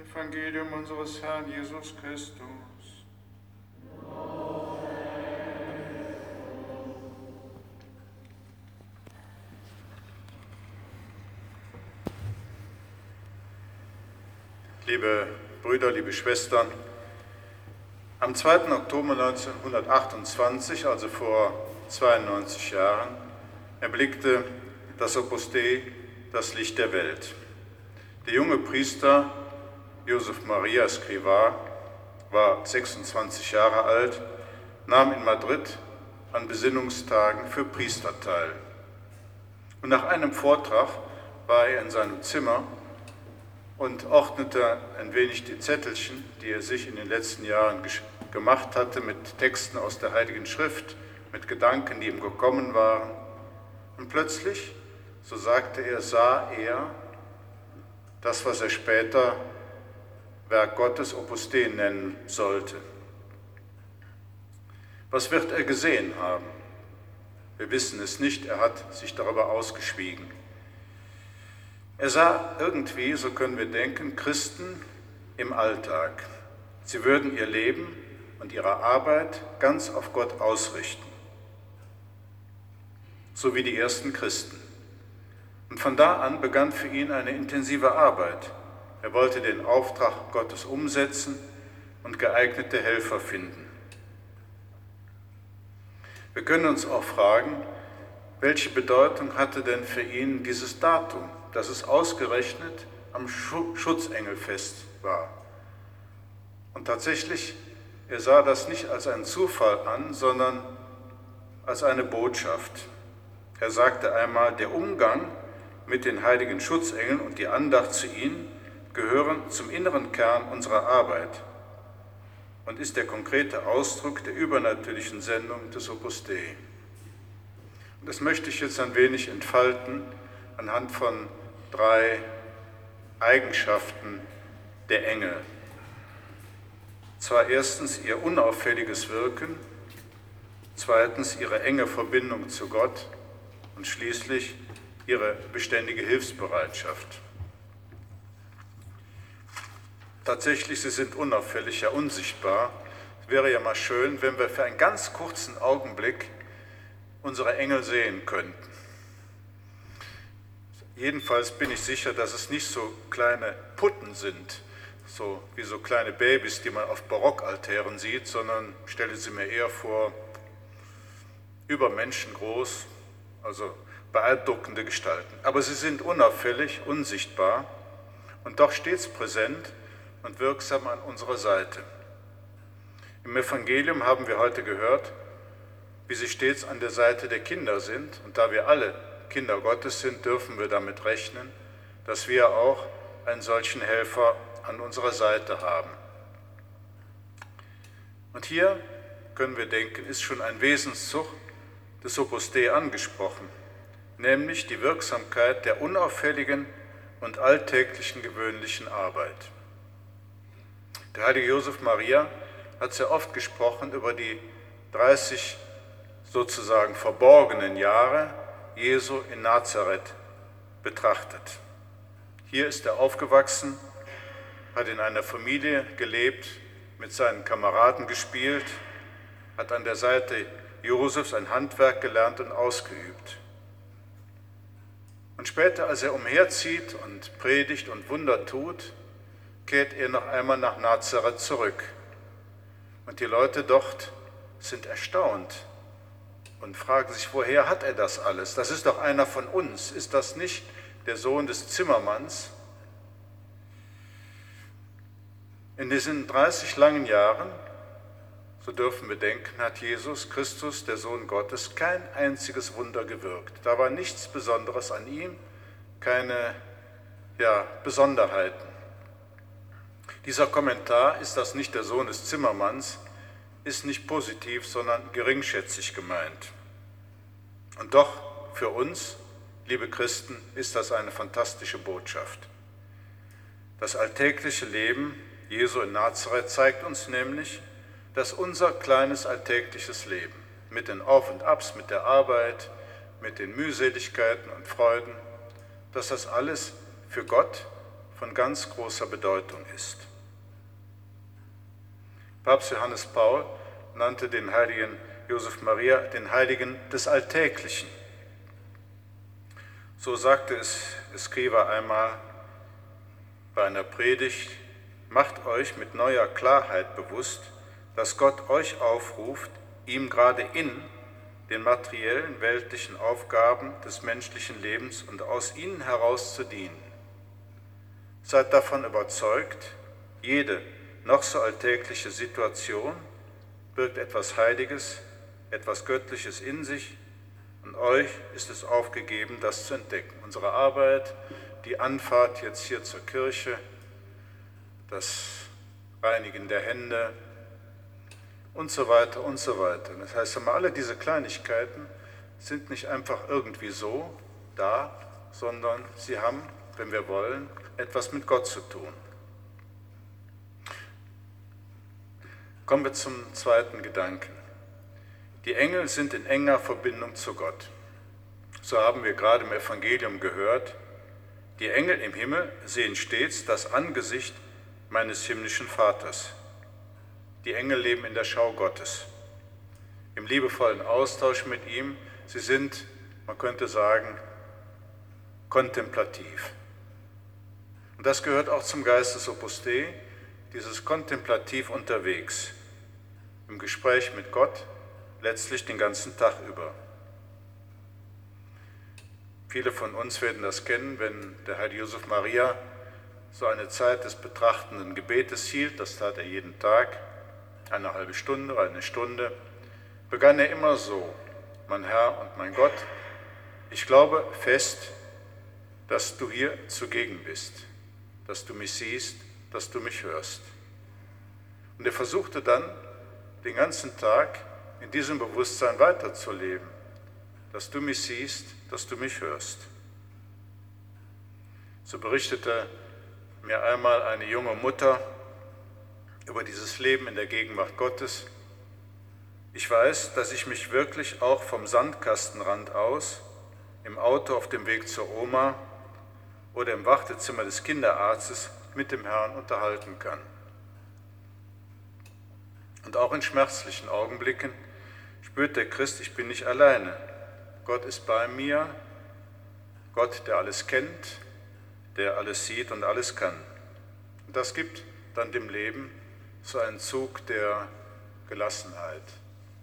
Evangelium unseres Herrn Jesus Christus. Liebe Brüder, liebe Schwestern, am 2. Oktober 1928, also vor 92 Jahren, erblickte das Opus Dei das Licht der Welt. Der junge Priester Josef Maria Scriva war 26 Jahre alt, nahm in Madrid an Besinnungstagen für Priester teil. Und nach einem Vortrag war er in seinem Zimmer und ordnete ein wenig die Zettelchen, die er sich in den letzten Jahren gemacht hatte, mit Texten aus der Heiligen Schrift, mit Gedanken, die ihm gekommen waren. Und plötzlich, so sagte er, sah er das, was er später Werk Gottes Opus Dei nennen sollte. Was wird er gesehen haben? Wir wissen es nicht, er hat sich darüber ausgeschwiegen. Er sah irgendwie, so können wir denken, Christen im Alltag. Sie würden ihr Leben und ihre Arbeit ganz auf Gott ausrichten, so wie die ersten Christen. Und von da an begann für ihn eine intensive Arbeit. Er wollte den Auftrag Gottes umsetzen und geeignete Helfer finden. Wir können uns auch fragen, welche Bedeutung hatte denn für ihn dieses Datum, dass es ausgerechnet am Schutzengelfest war? Und tatsächlich, er sah das nicht als einen Zufall an, sondern als eine Botschaft. Er sagte einmal, der Umgang mit den heiligen Schutzengeln und die Andacht zu ihnen gehören zum inneren Kern unserer Arbeit und ist der konkrete Ausdruck der übernatürlichen Sendung des Opus Dei. Und das möchte ich jetzt ein wenig entfalten anhand von drei Eigenschaften der Engel. Zwar erstens ihr unauffälliges Wirken, zweitens ihre enge Verbindung zu Gott und schließlich ihre beständige Hilfsbereitschaft. Tatsächlich, sie sind unauffällig, ja unsichtbar. Es wäre ja mal schön, wenn wir für einen ganz kurzen Augenblick unsere Engel sehen könnten. Jedenfalls bin ich sicher, dass es nicht so kleine Putten sind, so wie so kleine Babys, die man auf Barockaltären sieht, sondern stelle sie mir eher vor, über Menschen groß, also beeindruckende Gestalten. Aber sie sind unauffällig, unsichtbar und doch stets präsent und wirksam an unserer Seite. Im Evangelium haben wir heute gehört, wie sie stets an der Seite der Kinder sind. Und da wir alle Kinder Gottes sind, dürfen wir damit rechnen, dass wir auch einen solchen Helfer an unserer Seite haben. Und hier können wir denken, ist schon ein Wesenszug des Opus Dei angesprochen, nämlich die Wirksamkeit der unauffälligen und alltäglichen gewöhnlichen Arbeit. Der heilige Josef Maria hat sehr oft gesprochen über die 30 sozusagen verborgenen Jahre Jesu in Nazareth betrachtet. Hier ist er aufgewachsen, hat in einer Familie gelebt, mit seinen Kameraden gespielt, hat an der Seite Josefs ein Handwerk gelernt und ausgeübt. Und später, als er umherzieht und predigt und Wunder tut, kehrt er noch einmal nach Nazareth zurück. Und die Leute dort sind erstaunt und fragen sich, woher hat er das alles? Das ist doch einer von uns. Ist das nicht der Sohn des Zimmermanns? In diesen 30 langen Jahren, so dürfen wir denken, hat Jesus Christus, der Sohn Gottes, kein einziges Wunder gewirkt. Da war nichts Besonderes an ihm, keine ja, Besonderheiten. Dieser Kommentar, ist das nicht der Sohn des Zimmermanns, ist nicht positiv, sondern geringschätzig gemeint. Und doch für uns, liebe Christen, ist das eine fantastische Botschaft. Das alltägliche Leben Jesu in Nazareth zeigt uns nämlich, dass unser kleines alltägliches Leben mit den Auf und Abs, mit der Arbeit, mit den Mühseligkeiten und Freuden, dass das alles für Gott von ganz großer Bedeutung ist. Papst Johannes Paul nannte den heiligen Josef Maria den Heiligen des Alltäglichen. So sagte es Escriva einmal bei einer Predigt, macht euch mit neuer Klarheit bewusst, dass Gott euch aufruft, ihm gerade in den materiellen, weltlichen Aufgaben des menschlichen Lebens und aus ihnen heraus zu dienen. Seid davon überzeugt, jede noch so alltägliche Situation birgt etwas Heiliges, etwas Göttliches in sich und euch ist es aufgegeben, das zu entdecken. Unsere Arbeit, die Anfahrt jetzt hier zur Kirche, das Reinigen der Hände, und so weiter und so weiter. Das heißt, alle diese Kleinigkeiten sind nicht einfach irgendwie so da, sondern sie haben, wenn wir wollen, etwas mit Gott zu tun. Kommen wir zum zweiten Gedanken. Die Engel sind in enger Verbindung zu Gott. So haben wir gerade im Evangelium gehört, die Engel im Himmel sehen stets das Angesicht meines himmlischen Vaters. Die Engel leben in der Schau Gottes, im liebevollen Austausch mit ihm. Sie sind, man könnte sagen, kontemplativ. Und das gehört auch zum Geist des Opus Dei, dieses kontemplativ unterwegs, im Gespräch mit Gott, letztlich den ganzen Tag über. Viele von uns werden das kennen, wenn der Heilige Josef Maria so eine Zeit des betrachtenden Gebetes hielt, das tat er jeden Tag, eine halbe Stunde eine Stunde, begann er immer so, mein Herr und mein Gott, ich glaube fest, dass du hier zugegen bist, dass du mich siehst, dass du mich hörst. Und er versuchte dann den ganzen Tag in diesem Bewusstsein weiterzuleben, dass du mich siehst, dass du mich hörst. So berichtete mir einmal eine junge Mutter, über dieses Leben in der Gegenwart Gottes. Ich weiß, dass ich mich wirklich auch vom Sandkastenrand aus, im Auto auf dem Weg zur Oma oder im Wartezimmer des Kinderarztes mit dem Herrn unterhalten kann. Und auch in schmerzlichen Augenblicken spürt der Christ, ich bin nicht alleine. Gott ist bei mir, Gott, der alles kennt, der alles sieht und alles kann. Und das gibt dann dem Leben so ein Zug der Gelassenheit,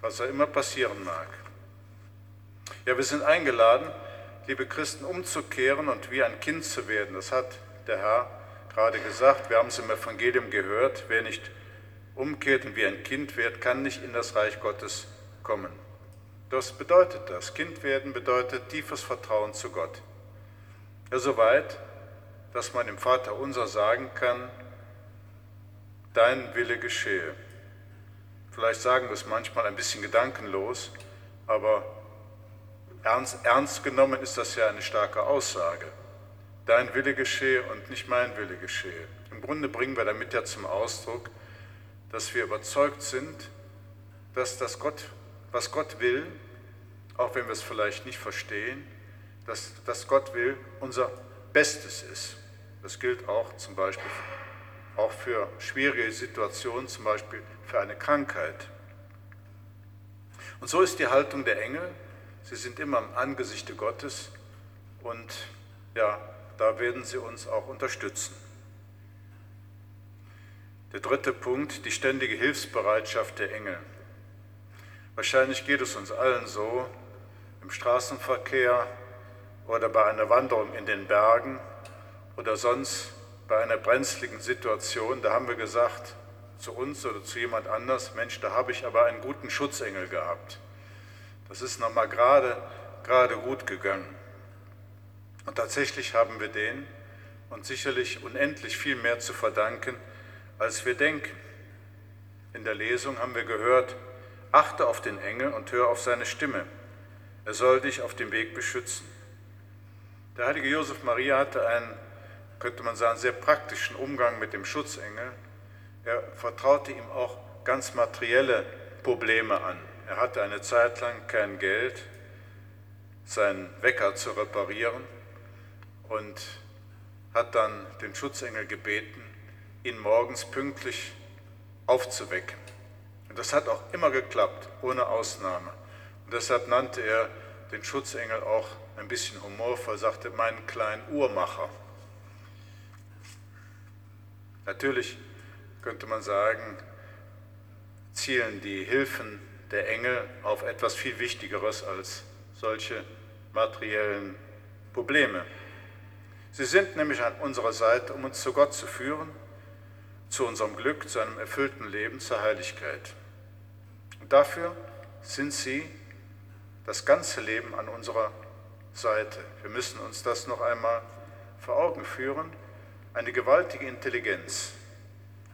was auch immer passieren mag. Ja, wir sind eingeladen, liebe Christen, umzukehren und wie ein Kind zu werden. Das hat der Herr gerade gesagt. Wir haben es im Evangelium gehört. Wer nicht umkehrt und wie ein Kind wird, kann nicht in das Reich Gottes kommen. Das bedeutet das. Kind werden bedeutet tiefes Vertrauen zu Gott. Ja, soweit, dass man dem Vater unser sagen kann, dein Wille geschehe. Vielleicht sagen wir es manchmal ein bisschen gedankenlos, aber ernst, ernst genommen ist das ja eine starke Aussage. Dein Wille geschehe und nicht mein Wille geschehe. Im Grunde bringen wir damit ja zum Ausdruck, dass wir überzeugt sind, dass das Gott, was Gott will, auch wenn wir es vielleicht nicht verstehen, dass, dass Gott will, unser Bestes ist. Das gilt auch zum Beispiel auch für schwierige Situationen, zum Beispiel für eine Krankheit. Und so ist die Haltung der Engel. Sie sind immer am Angesichte Gottes und ja, da werden sie uns auch unterstützen. Der dritte Punkt, die ständige Hilfsbereitschaft der Engel. Wahrscheinlich geht es uns allen so, im Straßenverkehr oder bei einer Wanderung in den Bergen oder sonst bei einer brenzligen Situation, da haben wir gesagt zu uns oder zu jemand anders, Mensch, da habe ich aber einen guten Schutzengel gehabt. Das ist nochmal gerade, gerade gut gegangen. Und tatsächlich haben wir den und sicherlich unendlich viel mehr zu verdanken, als wir denken. In der Lesung haben wir gehört, achte auf den Engel und hör auf seine Stimme. Er soll dich auf dem Weg beschützen. Der heilige Josef Maria hatte einen könnte man sagen, sehr praktischen Umgang mit dem Schutzengel. Er vertraute ihm auch ganz materielle Probleme an. Er hatte eine Zeit lang kein Geld, seinen Wecker zu reparieren und hat dann den Schutzengel gebeten, ihn morgens pünktlich aufzuwecken. Und das hat auch immer geklappt, ohne Ausnahme. Und deshalb nannte er den Schutzengel auch ein bisschen humorvoll, sagte, meinen kleinen Uhrmacher. Natürlich könnte man sagen, zielen die Hilfen der Engel auf etwas viel Wichtigeres als solche materiellen Probleme. Sie sind nämlich an unserer Seite, um uns zu Gott zu führen, zu unserem Glück, zu einem erfüllten Leben, zur Heiligkeit. Und dafür sind sie das ganze Leben an unserer Seite. Wir müssen uns das noch einmal vor Augen führen. Eine gewaltige Intelligenz,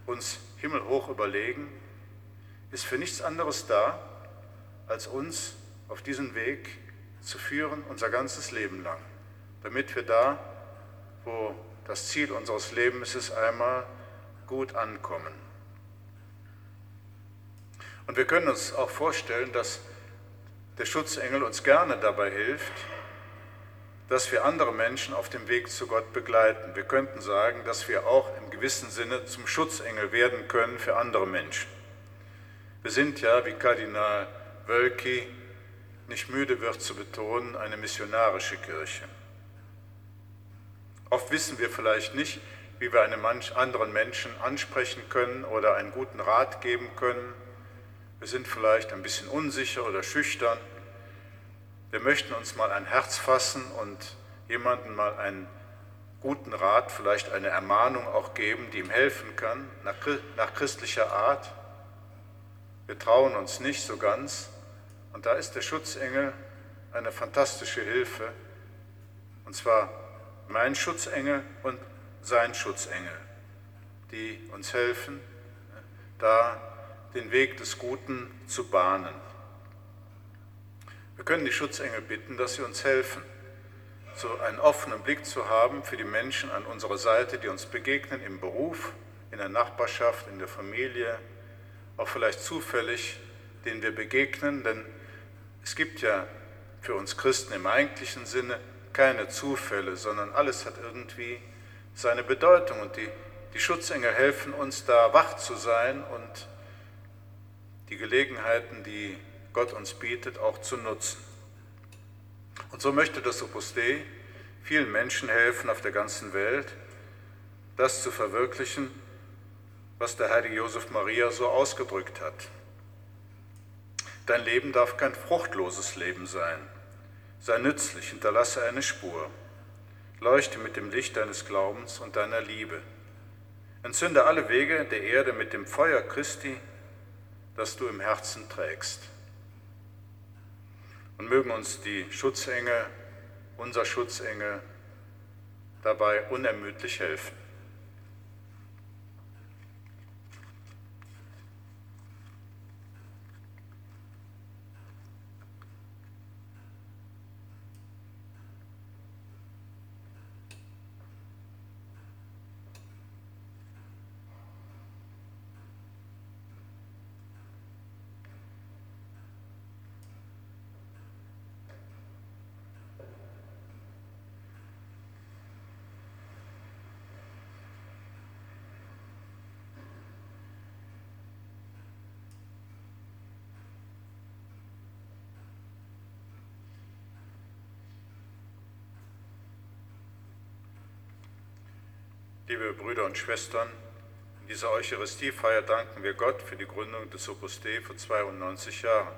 uns himmelhoch überlegen, ist für nichts anderes da, als uns auf diesen Weg zu führen, unser ganzes Leben lang, damit wir da, wo das Ziel unseres Lebens ist, einmal gut ankommen. Und wir können uns auch vorstellen, dass der Schutzengel uns gerne dabei hilft, dass wir andere Menschen auf dem Weg zu Gott begleiten. Wir könnten sagen, dass wir auch im gewissen Sinne zum Schutzengel werden können für andere Menschen. Wir sind ja, wie Kardinal Wölki nicht müde wird zu betonen, eine missionarische Kirche. Oft wissen wir vielleicht nicht, wie wir einen anderen Menschen ansprechen können oder einen guten Rat geben können. Wir sind vielleicht ein bisschen unsicher oder schüchtern. Wir möchten uns mal ein Herz fassen und jemandem mal einen guten Rat, vielleicht eine Ermahnung auch geben, die ihm helfen kann, nach, nach christlicher Art. Wir trauen uns nicht so ganz. Und da ist der Schutzengel eine fantastische Hilfe. Und zwar mein Schutzengel und sein Schutzengel, die uns helfen, da den Weg des Guten zu bahnen. Wir können die Schutzengel bitten, dass sie uns helfen, so einen offenen Blick zu haben für die Menschen an unserer Seite, die uns begegnen im Beruf, in der Nachbarschaft, in der Familie, auch vielleicht zufällig, denen wir begegnen, denn es gibt ja für uns Christen im eigentlichen Sinne keine Zufälle, sondern alles hat irgendwie seine Bedeutung und die, die Schutzengel helfen uns da wach zu sein und die Gelegenheiten, die Gott uns bietet, auch zu nutzen. Und so möchte das Opus Dei vielen Menschen helfen auf der ganzen Welt, das zu verwirklichen, was der heilige Josef Maria so ausgedrückt hat. Dein Leben darf kein fruchtloses Leben sein. Sei nützlich, hinterlasse eine Spur. Leuchte mit dem Licht deines Glaubens und deiner Liebe. Entzünde alle Wege der Erde mit dem Feuer Christi, das du im Herzen trägst. Und mögen uns die Schutzengel, unser Schutzengel, dabei unermüdlich helfen. Liebe Brüder und Schwestern, in dieser Eucharistiefeier danken wir Gott für die Gründung des Opus Dei vor 92 Jahren.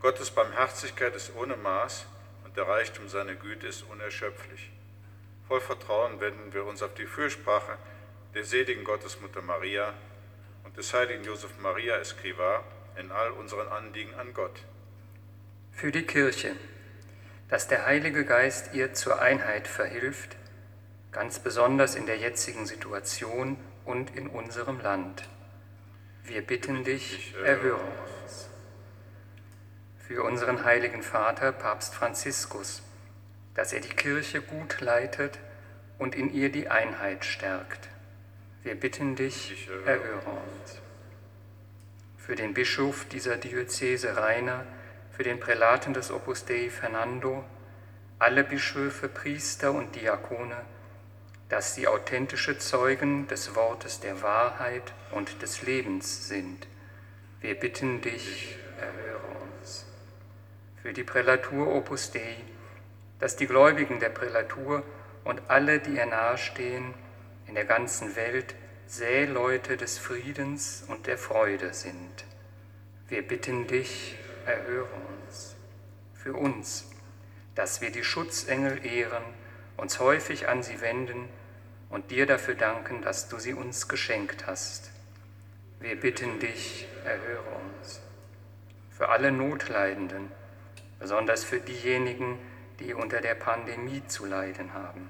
Gottes Barmherzigkeit ist ohne Maß und der Reichtum seiner Güte ist unerschöpflich. Voll Vertrauen wenden wir uns auf die Fürsprache der seligen Gottesmutter Maria und des heiligen Josef Maria Escriva in all unseren Anliegen an Gott. Für die Kirche, dass der Heilige Geist ihr zur Einheit verhilft, ganz besonders in der jetzigen Situation und in unserem Land. Wir bitten dich, erhöre uns. Für unseren heiligen Vater, Papst Franziskus, dass er die Kirche gut leitet und in ihr die Einheit stärkt. Wir bitten dich, erhöre uns. Für den Bischof dieser Diözese Rainer, für den Prälaten des Opus Dei Fernando, alle Bischöfe, Priester und Diakone, dass sie authentische Zeugen des Wortes der Wahrheit und des Lebens sind. Wir bitten dich, erhöre uns. Für die Prälatur Opus Dei, dass die Gläubigen der Prälatur und alle, die ihr nahestehen, in der ganzen Welt Säleute des Friedens und der Freude sind. Wir bitten dich, erhöre uns. Für uns, dass wir die Schutzengel ehren, uns häufig an sie wenden und dir dafür danken, dass du sie uns geschenkt hast. Wir bitten dich, erhöre uns. Für alle Notleidenden, besonders für diejenigen, die unter der Pandemie zu leiden haben,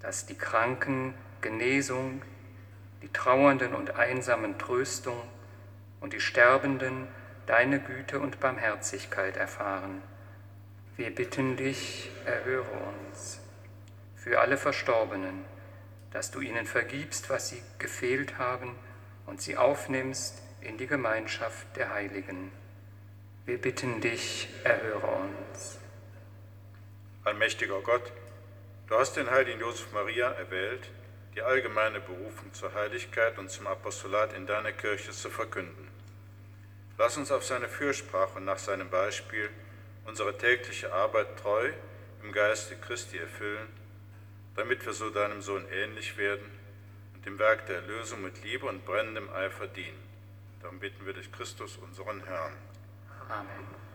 dass die Kranken Genesung, die Trauernden und Einsamen Tröstung und die Sterbenden deine Güte und Barmherzigkeit erfahren. Wir bitten dich, erhöre uns. Für alle Verstorbenen, dass du ihnen vergibst, was sie gefehlt haben und sie aufnimmst in die Gemeinschaft der Heiligen. Wir bitten dich, erhöre uns. Allmächtiger Gott, du hast den heiligen Josef Maria erwählt, die allgemeine Berufung zur Heiligkeit und zum Apostolat in deiner Kirche zu verkünden. Lass uns auf seine Fürsprache und nach seinem Beispiel unsere tägliche Arbeit treu im Geiste Christi erfüllen, damit wir so deinem Sohn ähnlich werden und dem Werk der Erlösung mit Liebe und brennendem Eifer dienen. Darum bitten wir durch Christus, unseren Herrn. Amen.